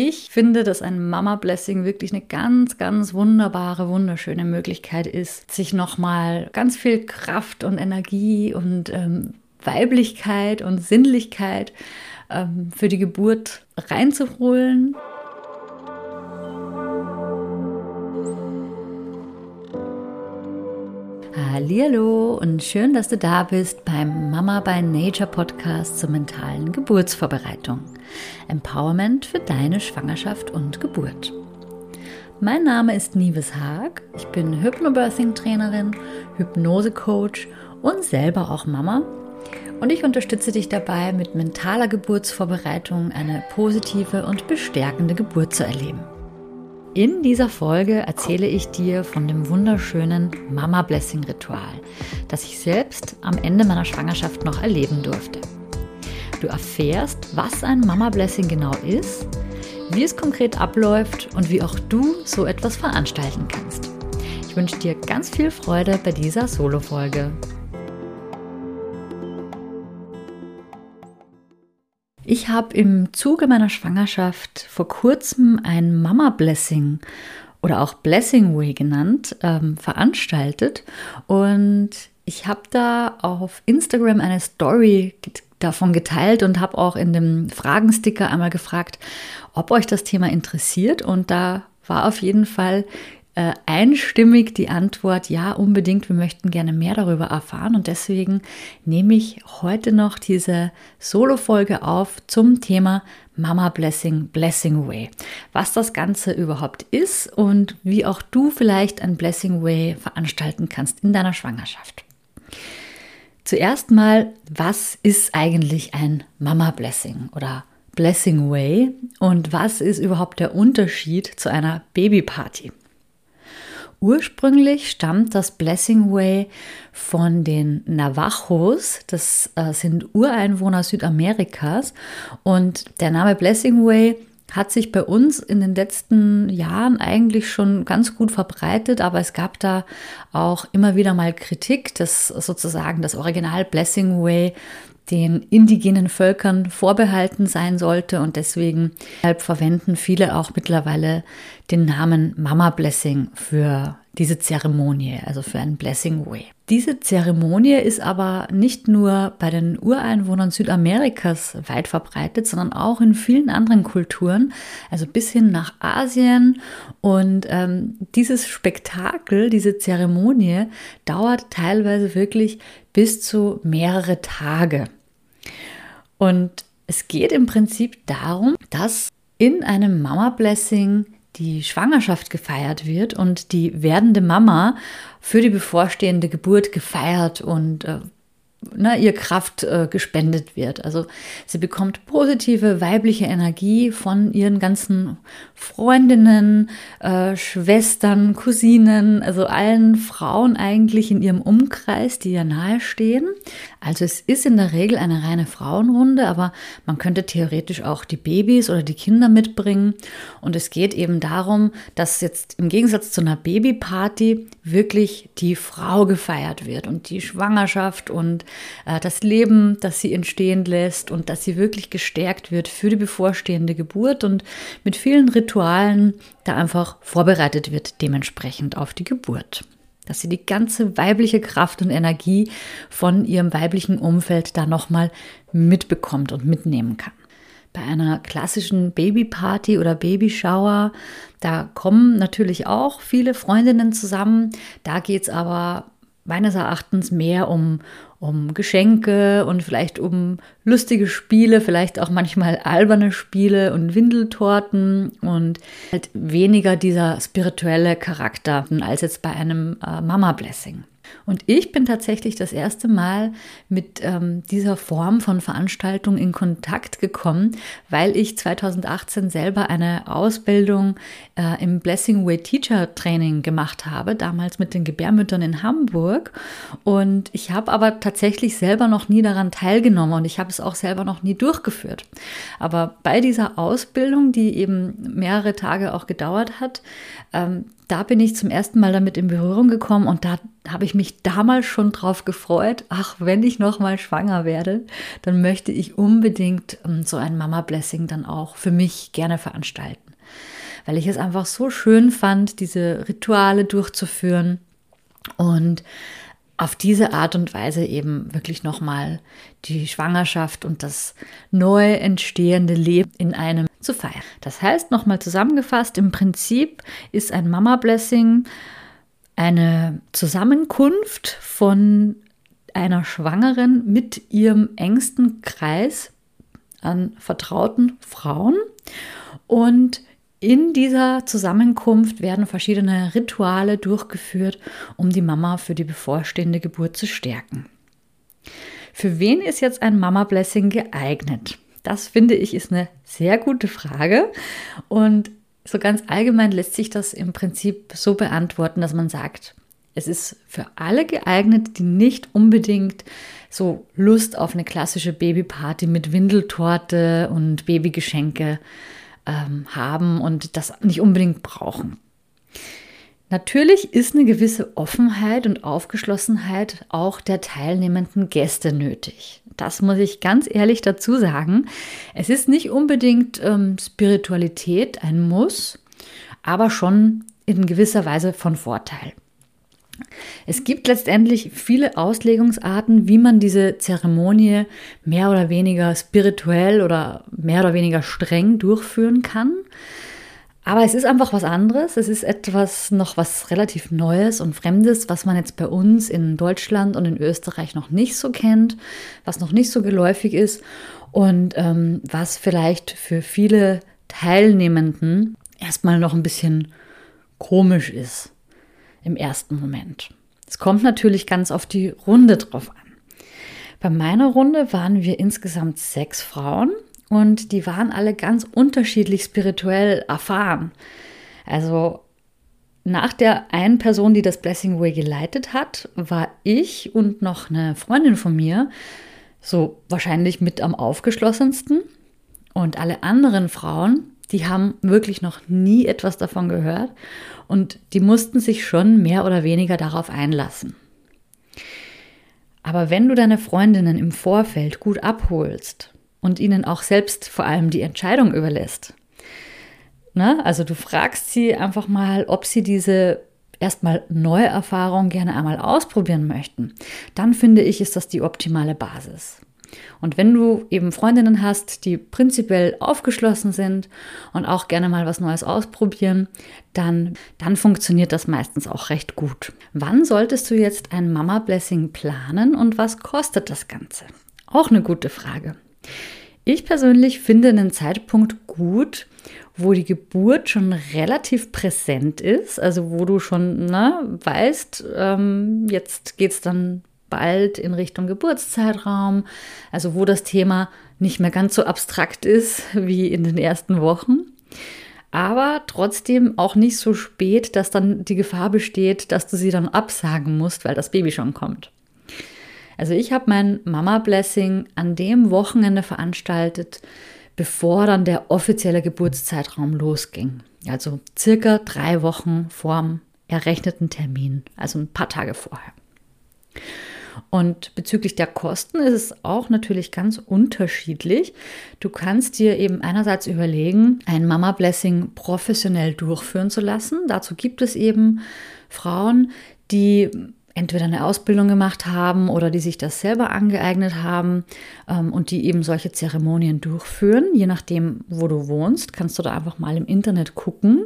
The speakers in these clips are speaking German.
Ich finde, dass ein Mama Blessing wirklich eine ganz, ganz wunderbare, wunderschöne Möglichkeit ist, sich nochmal ganz viel Kraft und Energie und ähm, Weiblichkeit und Sinnlichkeit ähm, für die Geburt reinzuholen. Hallo und schön, dass du da bist beim Mama by Nature Podcast zur mentalen Geburtsvorbereitung. Empowerment für deine Schwangerschaft und Geburt. Mein Name ist Nives Haag. Ich bin Hypnobirthing Trainerin, Hypnose Coach und selber auch Mama. Und ich unterstütze dich dabei, mit mentaler Geburtsvorbereitung eine positive und bestärkende Geburt zu erleben. In dieser Folge erzähle ich dir von dem wunderschönen Mama Blessing Ritual, das ich selbst am Ende meiner Schwangerschaft noch erleben durfte. Du erfährst, was ein Mama Blessing genau ist, wie es konkret abläuft und wie auch du so etwas veranstalten kannst. Ich wünsche dir ganz viel Freude bei dieser Solo-Folge. Ich habe im Zuge meiner Schwangerschaft vor kurzem ein Mama Blessing oder auch Blessing Way genannt, ähm, veranstaltet. Und ich habe da auf Instagram eine Story davon geteilt und habe auch in dem Fragensticker einmal gefragt, ob euch das Thema interessiert. Und da war auf jeden Fall äh, einstimmig die Antwort, ja, unbedingt, wir möchten gerne mehr darüber erfahren. Und deswegen nehme ich heute noch diese Solo-Folge auf zum Thema Mama Blessing, Blessing Way. Was das Ganze überhaupt ist und wie auch du vielleicht ein Blessing Way veranstalten kannst in deiner Schwangerschaft. Zuerst mal, was ist eigentlich ein Mama Blessing oder Blessing Way und was ist überhaupt der Unterschied zu einer Babyparty? Ursprünglich stammt das Blessing Way von den Navajos. Das äh, sind Ureinwohner Südamerikas. Und der Name Blessing Way hat sich bei uns in den letzten Jahren eigentlich schon ganz gut verbreitet, aber es gab da auch immer wieder mal Kritik, dass sozusagen das Original Blessing Way den indigenen Völkern vorbehalten sein sollte und deswegen verwenden viele auch mittlerweile den Namen Mama Blessing für diese Zeremonie, also für ein Blessing Way. Diese Zeremonie ist aber nicht nur bei den Ureinwohnern Südamerikas weit verbreitet, sondern auch in vielen anderen Kulturen, also bis hin nach Asien. Und ähm, dieses Spektakel, diese Zeremonie dauert teilweise wirklich bis zu mehrere Tage. Und es geht im Prinzip darum, dass in einem Mama Blessing die Schwangerschaft gefeiert wird und die werdende Mama für die bevorstehende Geburt gefeiert und äh, na, ihr Kraft äh, gespendet wird. Also sie bekommt positive weibliche Energie von ihren ganzen Freundinnen, äh, Schwestern, Cousinen, also allen Frauen eigentlich in ihrem Umkreis, die ihr nahestehen. Also es ist in der Regel eine reine Frauenrunde, aber man könnte theoretisch auch die Babys oder die Kinder mitbringen. Und es geht eben darum, dass jetzt im Gegensatz zu einer Babyparty wirklich die Frau gefeiert wird und die Schwangerschaft und äh, das Leben, das sie entstehen lässt und dass sie wirklich gestärkt wird für die bevorstehende Geburt und mit vielen Ritualen da einfach vorbereitet wird dementsprechend auf die Geburt dass sie die ganze weibliche Kraft und Energie von ihrem weiblichen Umfeld da nochmal mitbekommt und mitnehmen kann. Bei einer klassischen Babyparty oder Babyshower, da kommen natürlich auch viele Freundinnen zusammen. Da geht es aber meines Erachtens mehr um, um Geschenke und vielleicht um lustige Spiele, vielleicht auch manchmal alberne Spiele und Windeltorten und halt weniger dieser spirituelle Charakter als jetzt bei einem äh, Mama Blessing. Und ich bin tatsächlich das erste Mal mit ähm, dieser Form von Veranstaltung in Kontakt gekommen, weil ich 2018 selber eine Ausbildung äh, im Blessing Way Teacher Training gemacht habe, damals mit den Gebärmüttern in Hamburg. Und ich habe aber tatsächlich selber noch nie daran teilgenommen und ich habe es auch selber noch nie durchgeführt. Aber bei dieser Ausbildung, die eben mehrere Tage auch gedauert hat, ähm, da bin ich zum ersten Mal damit in Berührung gekommen und da habe ich mich damals schon drauf gefreut. Ach, wenn ich noch mal schwanger werde, dann möchte ich unbedingt ähm, so ein Mama Blessing dann auch für mich gerne veranstalten, weil ich es einfach so schön fand, diese Rituale durchzuführen und auf diese Art und Weise eben wirklich nochmal die Schwangerschaft und das neu entstehende Leben in einem zu feiern. Das heißt, nochmal zusammengefasst, im Prinzip ist ein Mama Blessing eine Zusammenkunft von einer Schwangeren mit ihrem engsten Kreis an vertrauten Frauen und in dieser Zusammenkunft werden verschiedene Rituale durchgeführt, um die Mama für die bevorstehende Geburt zu stärken. Für wen ist jetzt ein Mama Blessing geeignet? Das finde ich ist eine sehr gute Frage und so ganz allgemein lässt sich das im Prinzip so beantworten, dass man sagt, es ist für alle geeignet, die nicht unbedingt so Lust auf eine klassische Babyparty mit Windeltorte und Babygeschenke ähm, haben und das nicht unbedingt brauchen. Natürlich ist eine gewisse Offenheit und Aufgeschlossenheit auch der teilnehmenden Gäste nötig. Das muss ich ganz ehrlich dazu sagen. Es ist nicht unbedingt ähm, Spiritualität ein Muss, aber schon in gewisser Weise von Vorteil. Es gibt letztendlich viele Auslegungsarten, wie man diese Zeremonie mehr oder weniger spirituell oder mehr oder weniger streng durchführen kann. Aber es ist einfach was anderes. Es ist etwas noch was relativ Neues und Fremdes, was man jetzt bei uns in Deutschland und in Österreich noch nicht so kennt, was noch nicht so geläufig ist und ähm, was vielleicht für viele Teilnehmenden erstmal noch ein bisschen komisch ist im ersten Moment. Es kommt natürlich ganz auf die Runde drauf an. Bei meiner Runde waren wir insgesamt sechs Frauen und die waren alle ganz unterschiedlich spirituell erfahren. Also nach der einen Person, die das Blessing Way geleitet hat, war ich und noch eine Freundin von mir so wahrscheinlich mit am aufgeschlossensten. Und alle anderen Frauen, die haben wirklich noch nie etwas davon gehört und die mussten sich schon mehr oder weniger darauf einlassen. Aber wenn du deine Freundinnen im Vorfeld gut abholst und ihnen auch selbst vor allem die Entscheidung überlässt, ne? also du fragst sie einfach mal, ob sie diese erstmal neue Erfahrung gerne einmal ausprobieren möchten, dann finde ich, ist das die optimale Basis. Und wenn du eben Freundinnen hast, die prinzipiell aufgeschlossen sind und auch gerne mal was Neues ausprobieren, dann, dann funktioniert das meistens auch recht gut. Wann solltest du jetzt ein Mama Blessing planen und was kostet das Ganze? Auch eine gute Frage. Ich persönlich finde einen Zeitpunkt gut, wo die Geburt schon relativ präsent ist, also wo du schon ne, weißt, ähm, jetzt geht es dann bald in Richtung Geburtszeitraum, also wo das Thema nicht mehr ganz so abstrakt ist wie in den ersten Wochen, aber trotzdem auch nicht so spät, dass dann die Gefahr besteht, dass du sie dann absagen musst, weil das Baby schon kommt. Also ich habe mein Mama Blessing an dem Wochenende veranstaltet, bevor dann der offizielle Geburtszeitraum losging. Also circa drei Wochen vorm errechneten Termin, also ein paar Tage vorher. Und bezüglich der Kosten ist es auch natürlich ganz unterschiedlich. Du kannst dir eben einerseits überlegen, ein Mama Blessing professionell durchführen zu lassen. Dazu gibt es eben Frauen, die entweder eine Ausbildung gemacht haben oder die sich das selber angeeignet haben ähm, und die eben solche Zeremonien durchführen. Je nachdem, wo du wohnst, kannst du da einfach mal im Internet gucken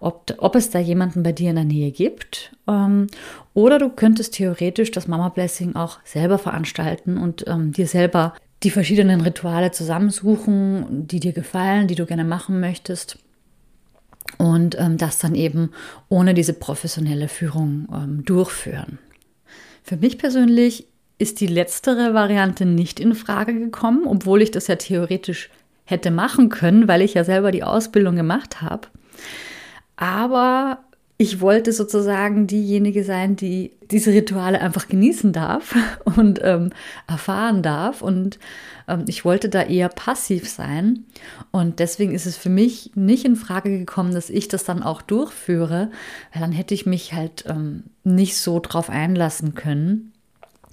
ob, ob es da jemanden bei dir in der Nähe gibt. Ähm, oder du könntest theoretisch das Mama Blessing auch selber veranstalten und ähm, dir selber die verschiedenen Rituale zusammensuchen, die dir gefallen, die du gerne machen möchtest. Und ähm, das dann eben ohne diese professionelle Führung ähm, durchführen. Für mich persönlich ist die letztere Variante nicht in Frage gekommen, obwohl ich das ja theoretisch hätte machen können, weil ich ja selber die Ausbildung gemacht habe. Aber ich wollte sozusagen diejenige sein, die diese Rituale einfach genießen darf und ähm, erfahren darf. Und ähm, ich wollte da eher passiv sein. Und deswegen ist es für mich nicht in Frage gekommen, dass ich das dann auch durchführe, weil dann hätte ich mich halt ähm, nicht so drauf einlassen können,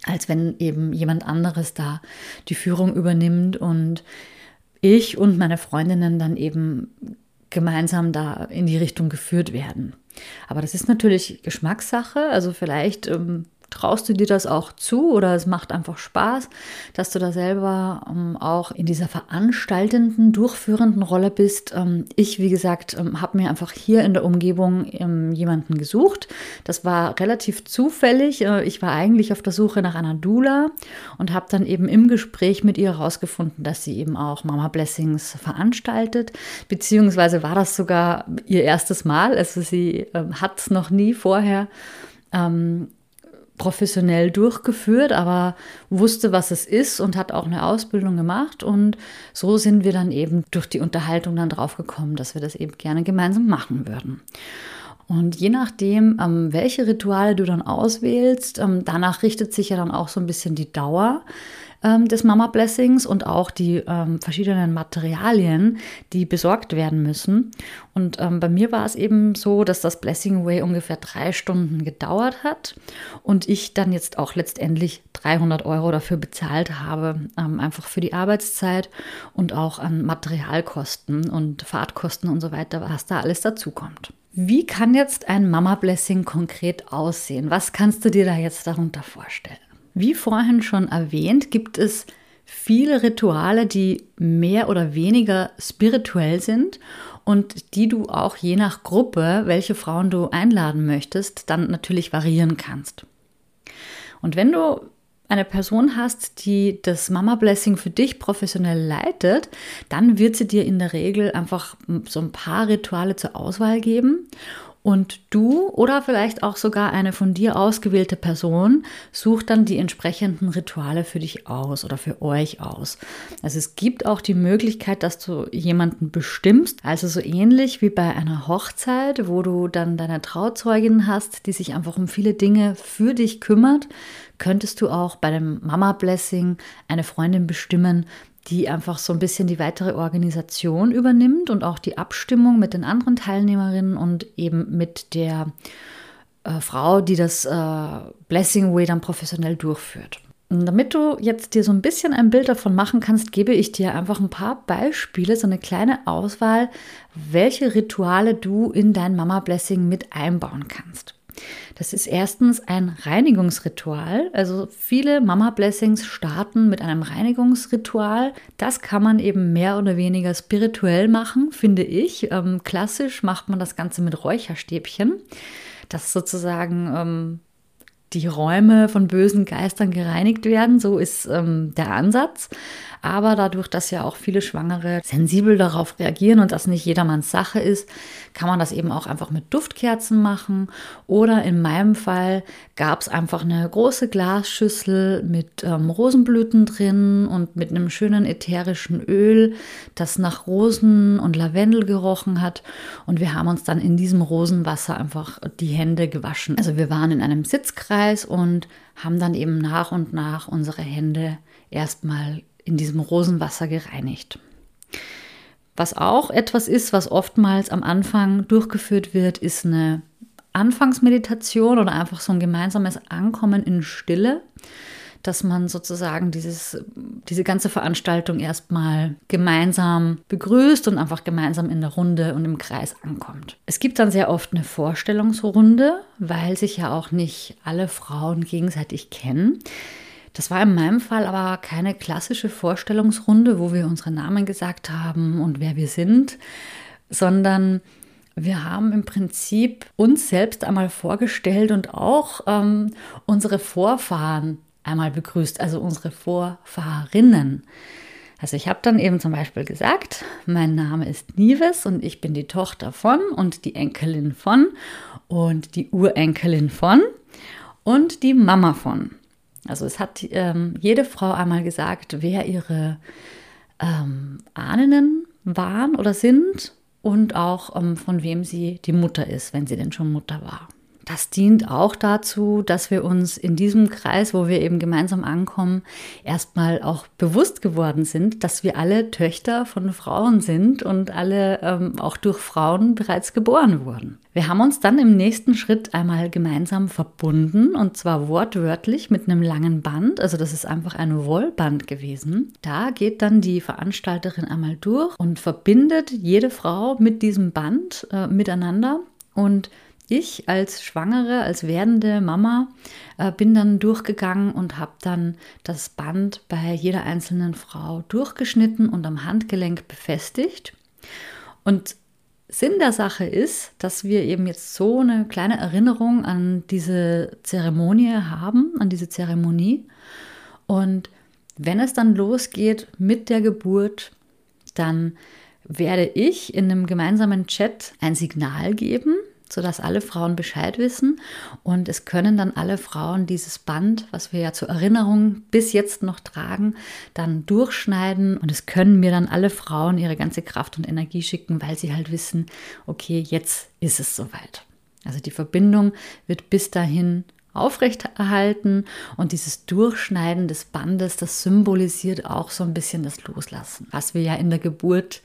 als wenn eben jemand anderes da die Führung übernimmt und ich und meine Freundinnen dann eben gemeinsam da in die Richtung geführt werden. Aber das ist natürlich Geschmackssache. Also vielleicht ähm, traust du dir das auch zu oder es macht einfach Spaß, dass du da selber ähm, auch in dieser veranstaltenden, durchführenden Rolle bist. Ähm, ich, wie gesagt, ähm, habe mir einfach hier in der Umgebung ähm, jemanden gesucht. Das war relativ zufällig. Äh, ich war eigentlich auf der Suche nach einer Dula und habe dann eben im Gespräch mit ihr herausgefunden, dass sie eben auch Mama Blessings veranstaltet, beziehungsweise war das sogar ihr erstes Mal. Also sie ähm, hat es noch nie vorher ähm, professionell durchgeführt, aber wusste, was es ist und hat auch eine Ausbildung gemacht. Und so sind wir dann eben durch die Unterhaltung dann drauf gekommen, dass wir das eben gerne gemeinsam machen würden. Und je nachdem, ähm, welche Rituale du dann auswählst, ähm, danach richtet sich ja dann auch so ein bisschen die Dauer ähm, des Mama Blessings und auch die ähm, verschiedenen Materialien, die besorgt werden müssen. Und ähm, bei mir war es eben so, dass das Blessing Way ungefähr drei Stunden gedauert hat und ich dann jetzt auch letztendlich 300 Euro dafür bezahlt habe, ähm, einfach für die Arbeitszeit und auch an Materialkosten und Fahrtkosten und so weiter, was da alles dazukommt. Wie kann jetzt ein Mama Blessing konkret aussehen? Was kannst du dir da jetzt darunter vorstellen? Wie vorhin schon erwähnt, gibt es viele Rituale, die mehr oder weniger spirituell sind und die du auch je nach Gruppe, welche Frauen du einladen möchtest, dann natürlich variieren kannst. Und wenn du eine Person hast, die das Mama Blessing für dich professionell leitet, dann wird sie dir in der Regel einfach so ein paar Rituale zur Auswahl geben und du oder vielleicht auch sogar eine von dir ausgewählte Person sucht dann die entsprechenden Rituale für dich aus oder für euch aus. Also es gibt auch die Möglichkeit, dass du jemanden bestimmst, also so ähnlich wie bei einer Hochzeit, wo du dann deine Trauzeugin hast, die sich einfach um viele Dinge für dich kümmert, könntest du auch bei dem Mama Blessing eine Freundin bestimmen, die einfach so ein bisschen die weitere Organisation übernimmt und auch die Abstimmung mit den anderen Teilnehmerinnen und eben mit der äh, Frau, die das äh, Blessing Way dann professionell durchführt. Und damit du jetzt dir so ein bisschen ein Bild davon machen kannst, gebe ich dir einfach ein paar Beispiele, so eine kleine Auswahl, welche Rituale du in dein Mama Blessing mit einbauen kannst. Das ist erstens ein Reinigungsritual. Also viele Mama Blessings starten mit einem Reinigungsritual. Das kann man eben mehr oder weniger spirituell machen, finde ich. Ähm, klassisch macht man das Ganze mit Räucherstäbchen. Das sozusagen ähm, die Räume von bösen Geistern gereinigt werden. So ist ähm, der Ansatz. Aber dadurch, dass ja auch viele Schwangere sensibel darauf reagieren und das nicht jedermanns Sache ist, kann man das eben auch einfach mit Duftkerzen machen. Oder in meinem Fall gab es einfach eine große Glasschüssel mit ähm, Rosenblüten drin und mit einem schönen ätherischen Öl, das nach Rosen und Lavendel gerochen hat. Und wir haben uns dann in diesem Rosenwasser einfach die Hände gewaschen. Also wir waren in einem Sitzkreis und haben dann eben nach und nach unsere Hände erstmal in diesem Rosenwasser gereinigt. Was auch etwas ist, was oftmals am Anfang durchgeführt wird, ist eine Anfangsmeditation oder einfach so ein gemeinsames Ankommen in Stille, dass man sozusagen dieses, diese ganze Veranstaltung erstmal gemeinsam begrüßt und einfach gemeinsam in der Runde und im Kreis ankommt. Es gibt dann sehr oft eine Vorstellungsrunde, weil sich ja auch nicht alle Frauen gegenseitig kennen. Das war in meinem Fall aber keine klassische Vorstellungsrunde, wo wir unsere Namen gesagt haben und wer wir sind, sondern wir haben im Prinzip uns selbst einmal vorgestellt und auch ähm, unsere Vorfahren einmal begrüßt, also unsere Vorfahrinnen. Also ich habe dann eben zum Beispiel gesagt, mein Name ist Nives und ich bin die Tochter von und die Enkelin von und die Urenkelin von und die Mama von. Also es hat ähm, jede Frau einmal gesagt, wer ihre ähm, Ahnen waren oder sind und auch ähm, von wem sie die Mutter ist, wenn sie denn schon Mutter war. Das dient auch dazu, dass wir uns in diesem Kreis, wo wir eben gemeinsam ankommen, erstmal auch bewusst geworden sind, dass wir alle Töchter von Frauen sind und alle ähm, auch durch Frauen bereits geboren wurden. Wir haben uns dann im nächsten Schritt einmal gemeinsam verbunden und zwar wortwörtlich mit einem langen Band. Also das ist einfach ein Wollband gewesen. Da geht dann die Veranstalterin einmal durch und verbindet jede Frau mit diesem Band äh, miteinander und ich als Schwangere, als werdende Mama äh, bin dann durchgegangen und habe dann das Band bei jeder einzelnen Frau durchgeschnitten und am Handgelenk befestigt. Und Sinn der Sache ist, dass wir eben jetzt so eine kleine Erinnerung an diese Zeremonie haben, an diese Zeremonie. Und wenn es dann losgeht mit der Geburt, dann werde ich in einem gemeinsamen Chat ein Signal geben, sodass alle Frauen Bescheid wissen. Und es können dann alle Frauen dieses Band, was wir ja zur Erinnerung bis jetzt noch tragen, dann durchschneiden. Und es können mir dann alle Frauen ihre ganze Kraft und Energie schicken, weil sie halt wissen, okay, jetzt ist es soweit. Also die Verbindung wird bis dahin aufrechterhalten und dieses Durchschneiden des Bandes, das symbolisiert auch so ein bisschen das Loslassen, was wir ja in der Geburt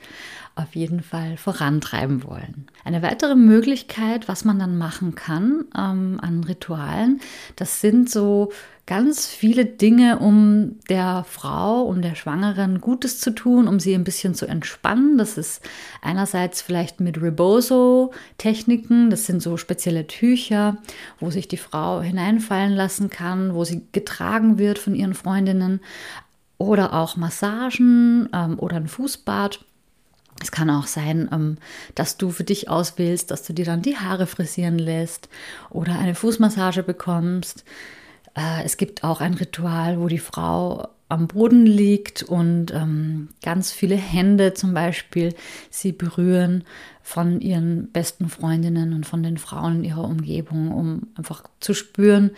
auf jeden Fall vorantreiben wollen. Eine weitere Möglichkeit, was man dann machen kann ähm, an Ritualen, das sind so ganz viele Dinge, um der Frau, um der Schwangeren Gutes zu tun, um sie ein bisschen zu entspannen. Das ist einerseits vielleicht mit Rebozo-Techniken, das sind so spezielle Tücher, wo sich die Frau hineinfallen lassen kann, wo sie getragen wird von ihren Freundinnen oder auch Massagen ähm, oder ein Fußbad. Es kann auch sein, ähm, dass du für dich auswählst, dass du dir dann die Haare frisieren lässt oder eine Fußmassage bekommst. Äh, es gibt auch ein Ritual, wo die Frau am Boden liegt und ähm, ganz viele Hände zum Beispiel sie berühren von ihren besten Freundinnen und von den Frauen in ihrer Umgebung, um einfach zu spüren,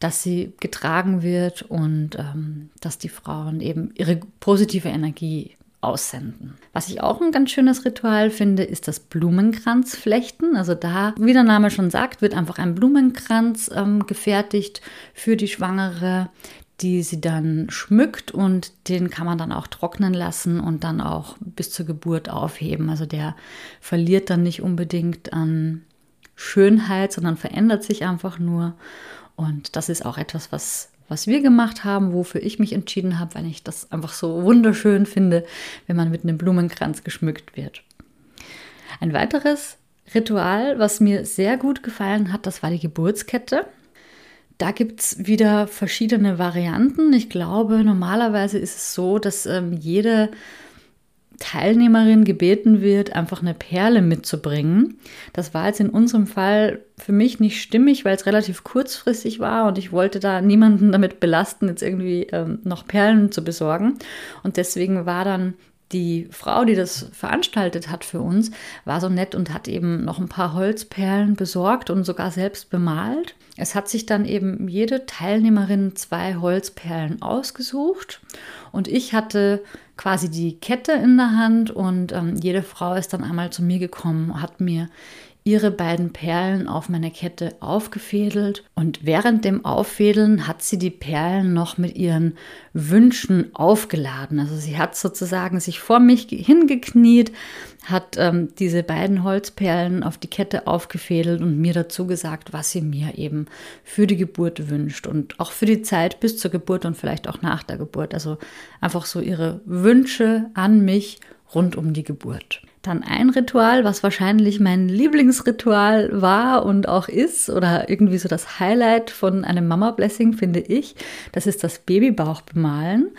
dass sie getragen wird und ähm, dass die Frauen eben ihre positive Energie aussenden. Was ich auch ein ganz schönes Ritual finde, ist das Blumenkranzflechten. Also da, wie der Name schon sagt, wird einfach ein Blumenkranz ähm, gefertigt für die Schwangere, die sie dann schmückt und den kann man dann auch trocknen lassen und dann auch bis zur Geburt aufheben. Also der verliert dann nicht unbedingt an Schönheit, sondern verändert sich einfach nur. Und das ist auch etwas, was was wir gemacht haben, wofür ich mich entschieden habe, weil ich das einfach so wunderschön finde, wenn man mit einem Blumenkranz geschmückt wird. Ein weiteres Ritual, was mir sehr gut gefallen hat, das war die Geburtskette. Da gibt es wieder verschiedene Varianten. Ich glaube, normalerweise ist es so, dass ähm, jede Teilnehmerin gebeten wird, einfach eine Perle mitzubringen. Das war jetzt in unserem Fall für mich nicht stimmig, weil es relativ kurzfristig war und ich wollte da niemanden damit belasten, jetzt irgendwie ähm, noch Perlen zu besorgen. Und deswegen war dann die Frau, die das veranstaltet hat für uns, war so nett und hat eben noch ein paar Holzperlen besorgt und sogar selbst bemalt. Es hat sich dann eben jede Teilnehmerin zwei Holzperlen ausgesucht und ich hatte quasi die Kette in der Hand und ähm, jede Frau ist dann einmal zu mir gekommen, hat mir ihre beiden Perlen auf meine Kette aufgefädelt und während dem Auffädeln hat sie die Perlen noch mit ihren Wünschen aufgeladen. Also sie hat sozusagen sich vor mich hingekniet, hat ähm, diese beiden Holzperlen auf die Kette aufgefädelt und mir dazu gesagt, was sie mir eben für die Geburt wünscht und auch für die Zeit bis zur Geburt und vielleicht auch nach der Geburt. Also einfach so ihre Wünsche an mich rund um die Geburt. Dann ein Ritual, was wahrscheinlich mein Lieblingsritual war und auch ist oder irgendwie so das Highlight von einem Mama Blessing finde ich, das ist das Babybauch bemalen.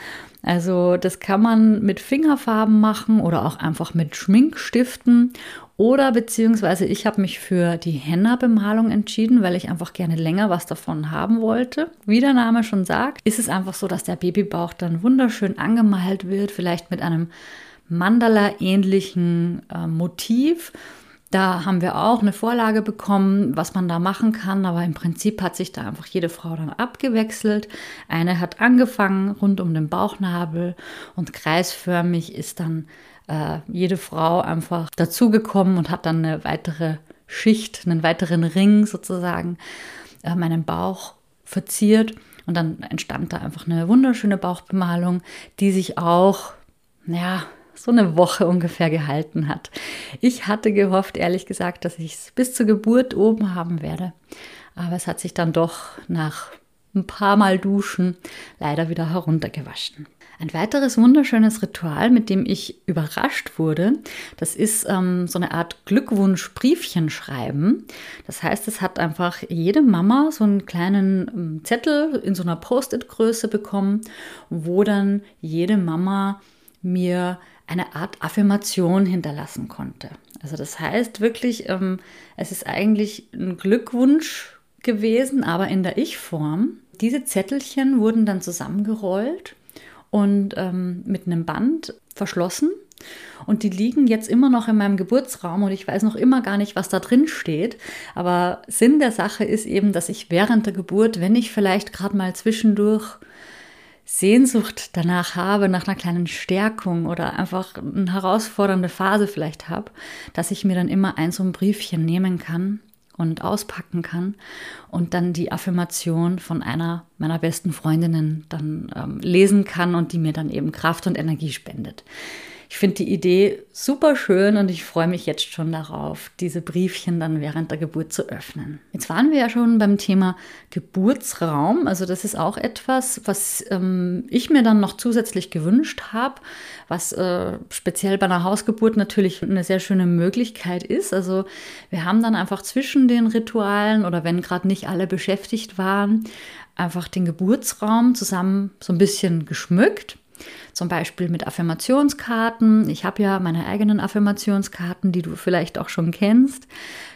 Also das kann man mit Fingerfarben machen oder auch einfach mit Schminkstiften oder beziehungsweise ich habe mich für die Henna-Bemalung entschieden, weil ich einfach gerne länger was davon haben wollte. Wie der Name schon sagt, ist es einfach so, dass der Babybauch dann wunderschön angemalt wird, vielleicht mit einem Mandala-ähnlichen äh, Motiv. Da haben wir auch eine Vorlage bekommen, was man da machen kann, aber im Prinzip hat sich da einfach jede Frau dann abgewechselt. Eine hat angefangen rund um den Bauchnabel und kreisförmig ist dann äh, jede Frau einfach dazugekommen und hat dann eine weitere Schicht, einen weiteren Ring sozusagen, äh, meinen Bauch verziert. Und dann entstand da einfach eine wunderschöne Bauchbemalung, die sich auch, ja, so eine Woche ungefähr gehalten hat. Ich hatte gehofft, ehrlich gesagt, dass ich es bis zur Geburt oben haben werde. Aber es hat sich dann doch nach ein paar Mal Duschen leider wieder heruntergewaschen. Ein weiteres wunderschönes Ritual, mit dem ich überrascht wurde, das ist ähm, so eine Art Glückwunsch-Briefchen schreiben. Das heißt, es hat einfach jede Mama so einen kleinen ähm, Zettel in so einer Post-it-Größe bekommen, wo dann jede Mama mir eine Art Affirmation hinterlassen konnte. Also das heißt wirklich, ähm, es ist eigentlich ein Glückwunsch gewesen, aber in der Ich-Form. Diese Zettelchen wurden dann zusammengerollt und ähm, mit einem Band verschlossen. Und die liegen jetzt immer noch in meinem Geburtsraum und ich weiß noch immer gar nicht, was da drin steht. Aber Sinn der Sache ist eben, dass ich während der Geburt, wenn ich vielleicht gerade mal zwischendurch Sehnsucht danach habe, nach einer kleinen Stärkung oder einfach eine herausfordernde Phase vielleicht habe, dass ich mir dann immer ein so ein Briefchen nehmen kann und auspacken kann und dann die Affirmation von einer meiner besten Freundinnen dann ähm, lesen kann und die mir dann eben Kraft und Energie spendet. Ich finde die Idee super schön und ich freue mich jetzt schon darauf, diese Briefchen dann während der Geburt zu öffnen. Jetzt waren wir ja schon beim Thema Geburtsraum. Also das ist auch etwas, was ähm, ich mir dann noch zusätzlich gewünscht habe, was äh, speziell bei einer Hausgeburt natürlich eine sehr schöne Möglichkeit ist. Also wir haben dann einfach zwischen den Ritualen oder wenn gerade nicht alle beschäftigt waren, einfach den Geburtsraum zusammen so ein bisschen geschmückt zum Beispiel mit Affirmationskarten. Ich habe ja meine eigenen Affirmationskarten, die du vielleicht auch schon kennst.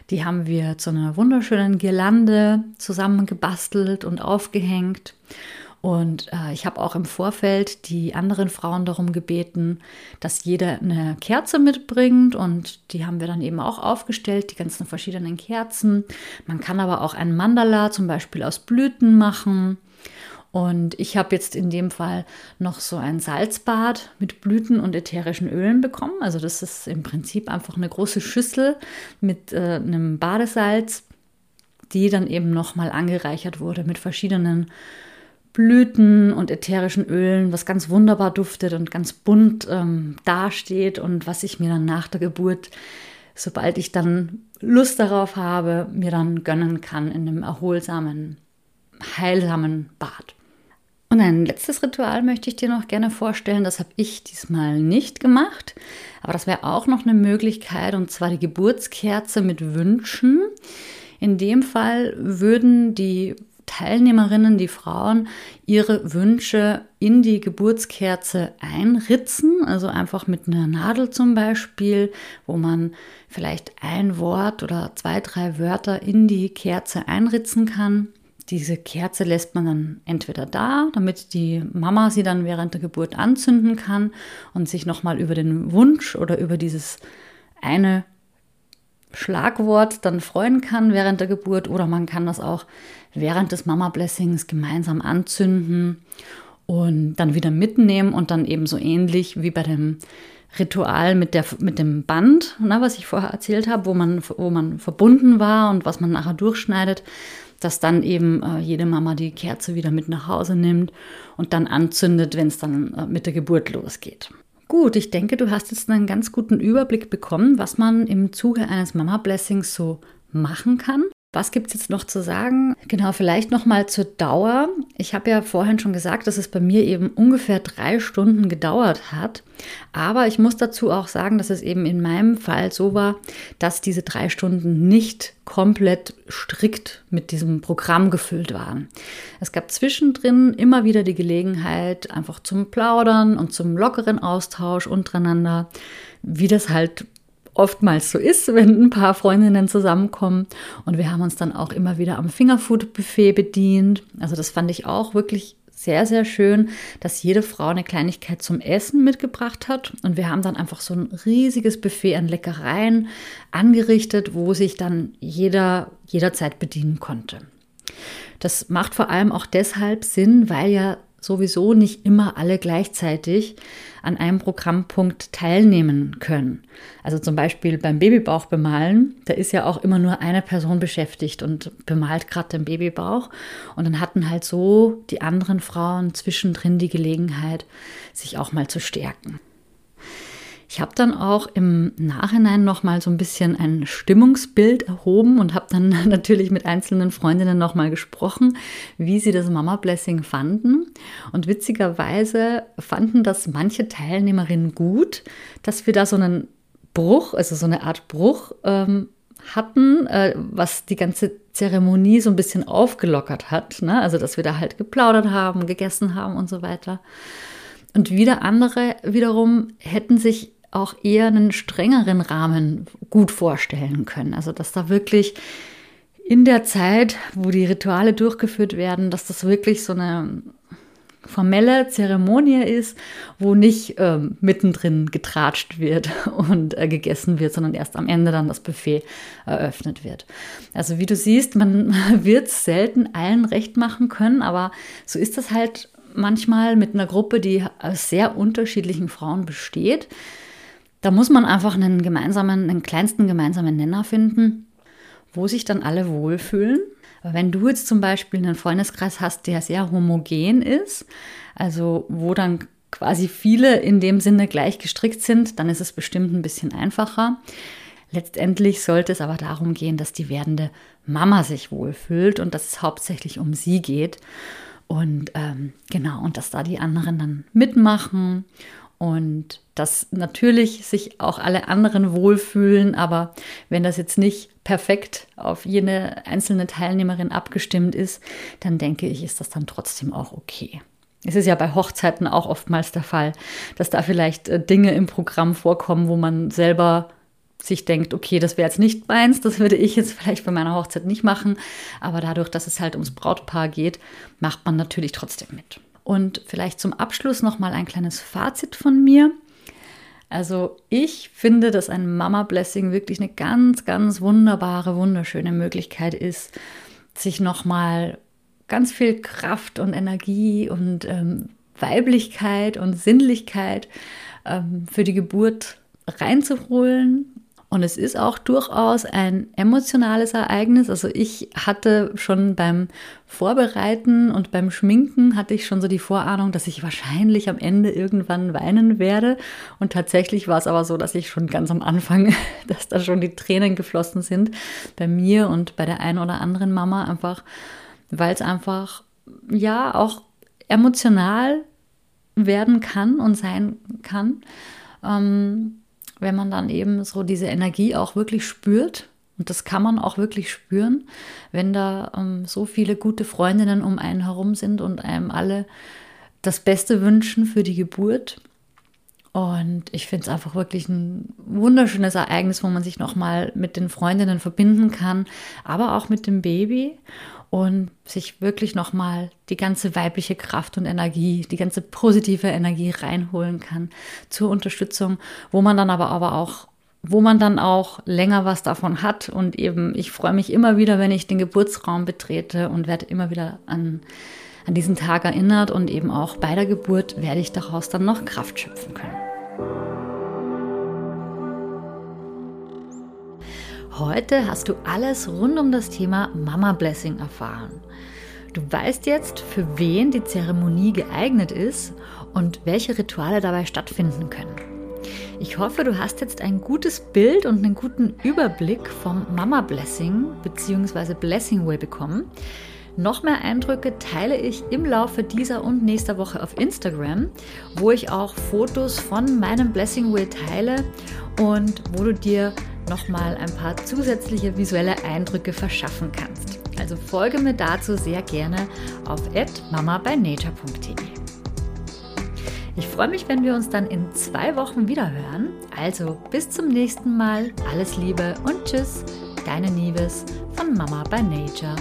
Die haben wir zu einer wunderschönen Girlande zusammengebastelt und aufgehängt. Und äh, ich habe auch im Vorfeld die anderen Frauen darum gebeten, dass jeder eine Kerze mitbringt. Und die haben wir dann eben auch aufgestellt, die ganzen verschiedenen Kerzen. Man kann aber auch ein Mandala zum Beispiel aus Blüten machen. Und ich habe jetzt in dem Fall noch so ein Salzbad mit Blüten und ätherischen Ölen bekommen. Also das ist im Prinzip einfach eine große Schüssel mit äh, einem Badesalz, die dann eben nochmal angereichert wurde mit verschiedenen Blüten und ätherischen Ölen, was ganz wunderbar duftet und ganz bunt ähm, dasteht und was ich mir dann nach der Geburt, sobald ich dann Lust darauf habe, mir dann gönnen kann in einem erholsamen, heilsamen Bad. Und ein letztes Ritual möchte ich dir noch gerne vorstellen. Das habe ich diesmal nicht gemacht. Aber das wäre auch noch eine Möglichkeit, und zwar die Geburtskerze mit Wünschen. In dem Fall würden die Teilnehmerinnen, die Frauen, ihre Wünsche in die Geburtskerze einritzen, also einfach mit einer Nadel zum Beispiel, wo man vielleicht ein Wort oder zwei, drei Wörter in die Kerze einritzen kann. Diese Kerze lässt man dann entweder da, damit die Mama sie dann während der Geburt anzünden kann und sich nochmal über den Wunsch oder über dieses eine Schlagwort dann freuen kann während der Geburt. Oder man kann das auch während des Mama Blessings gemeinsam anzünden und dann wieder mitnehmen und dann eben so ähnlich wie bei dem Ritual mit, der, mit dem Band, na, was ich vorher erzählt habe, wo man, wo man verbunden war und was man nachher durchschneidet, dass dann eben äh, jede Mama die Kerze wieder mit nach Hause nimmt und dann anzündet, wenn es dann äh, mit der Geburt losgeht. Gut, ich denke, du hast jetzt einen ganz guten Überblick bekommen, was man im Zuge eines Mama Blessings so machen kann. Was gibt es jetzt noch zu sagen? Genau, vielleicht noch mal zur Dauer. Ich habe ja vorhin schon gesagt, dass es bei mir eben ungefähr drei Stunden gedauert hat. Aber ich muss dazu auch sagen, dass es eben in meinem Fall so war, dass diese drei Stunden nicht komplett strikt mit diesem Programm gefüllt waren. Es gab zwischendrin immer wieder die Gelegenheit, einfach zum Plaudern und zum lockeren Austausch untereinander, wie das halt oftmals so ist, wenn ein paar Freundinnen zusammenkommen. Und wir haben uns dann auch immer wieder am Fingerfood-Buffet bedient. Also das fand ich auch wirklich sehr, sehr schön, dass jede Frau eine Kleinigkeit zum Essen mitgebracht hat. Und wir haben dann einfach so ein riesiges Buffet an Leckereien angerichtet, wo sich dann jeder jederzeit bedienen konnte. Das macht vor allem auch deshalb Sinn, weil ja sowieso nicht immer alle gleichzeitig an einem Programmpunkt teilnehmen können. Also zum Beispiel beim Babybauch bemalen, da ist ja auch immer nur eine Person beschäftigt und bemalt gerade den Babybauch. Und dann hatten halt so die anderen Frauen zwischendrin die Gelegenheit, sich auch mal zu stärken. Ich habe dann auch im Nachhinein noch mal so ein bisschen ein Stimmungsbild erhoben und habe dann natürlich mit einzelnen Freundinnen noch mal gesprochen, wie sie das Mama Blessing fanden. Und witzigerweise fanden das manche Teilnehmerinnen gut, dass wir da so einen Bruch, also so eine Art Bruch ähm, hatten, äh, was die ganze Zeremonie so ein bisschen aufgelockert hat. Ne? Also, dass wir da halt geplaudert haben, gegessen haben und so weiter. Und wieder andere wiederum hätten sich auch eher einen strengeren Rahmen gut vorstellen können. Also dass da wirklich in der Zeit, wo die Rituale durchgeführt werden, dass das wirklich so eine formelle Zeremonie ist, wo nicht ähm, mittendrin getratscht wird und äh, gegessen wird, sondern erst am Ende dann das Buffet eröffnet wird. Also wie du siehst, man wird es selten allen recht machen können, aber so ist das halt manchmal mit einer Gruppe, die aus sehr unterschiedlichen Frauen besteht. Da muss man einfach einen gemeinsamen, den kleinsten gemeinsamen Nenner finden, wo sich dann alle wohlfühlen. Aber wenn du jetzt zum Beispiel einen Freundeskreis hast, der sehr homogen ist, also wo dann quasi viele in dem Sinne gleich gestrickt sind, dann ist es bestimmt ein bisschen einfacher. Letztendlich sollte es aber darum gehen, dass die werdende Mama sich wohlfühlt und dass es hauptsächlich um sie geht. Und ähm, genau, und dass da die anderen dann mitmachen und dass natürlich sich auch alle anderen wohlfühlen, aber wenn das jetzt nicht perfekt auf jede einzelne Teilnehmerin abgestimmt ist, dann denke ich, ist das dann trotzdem auch okay. Es ist ja bei Hochzeiten auch oftmals der Fall, dass da vielleicht äh, Dinge im Programm vorkommen, wo man selber sich denkt, okay, das wäre jetzt nicht meins, das würde ich jetzt vielleicht bei meiner Hochzeit nicht machen, aber dadurch, dass es halt ums Brautpaar geht, macht man natürlich trotzdem mit. Und vielleicht zum Abschluss noch mal ein kleines Fazit von mir. Also ich finde, dass ein Mama Blessing wirklich eine ganz, ganz wunderbare, wunderschöne Möglichkeit ist, sich noch mal ganz viel Kraft und Energie und ähm, Weiblichkeit und Sinnlichkeit ähm, für die Geburt reinzuholen und es ist auch durchaus ein emotionales Ereignis. Also ich hatte schon beim Vorbereiten und beim Schminken hatte ich schon so die Vorahnung, dass ich wahrscheinlich am Ende irgendwann weinen werde. Und tatsächlich war es aber so, dass ich schon ganz am Anfang, dass da schon die Tränen geflossen sind bei mir und bei der einen oder anderen Mama einfach, weil es einfach ja auch emotional werden kann und sein kann. Ähm, wenn man dann eben so diese Energie auch wirklich spürt. Und das kann man auch wirklich spüren, wenn da ähm, so viele gute Freundinnen um einen herum sind und einem alle das Beste wünschen für die Geburt. Und ich finde es einfach wirklich ein wunderschönes Ereignis, wo man sich nochmal mit den Freundinnen verbinden kann, aber auch mit dem Baby und sich wirklich nochmal die ganze weibliche Kraft und Energie, die ganze positive Energie reinholen kann zur Unterstützung, wo man dann aber, aber auch wo man dann auch länger was davon hat. Und eben ich freue mich immer wieder, wenn ich den Geburtsraum betrete und werde immer wieder an an diesen Tag erinnert und eben auch bei der Geburt werde ich daraus dann noch Kraft schöpfen können. Heute hast du alles rund um das Thema Mama Blessing erfahren. Du weißt jetzt, für wen die Zeremonie geeignet ist und welche Rituale dabei stattfinden können. Ich hoffe, du hast jetzt ein gutes Bild und einen guten Überblick vom Mama Blessing bzw. Blessing Way bekommen. Noch mehr Eindrücke teile ich im Laufe dieser und nächster Woche auf Instagram, wo ich auch Fotos von meinem Blessing Way teile und wo du dir nochmal ein paar zusätzliche visuelle Eindrücke verschaffen kannst. Also folge mir dazu sehr gerne auf mamabynature.de. Ich freue mich, wenn wir uns dann in zwei Wochen wieder hören. Also bis zum nächsten Mal. Alles Liebe und Tschüss. Deine Nieves von Mama by Nature.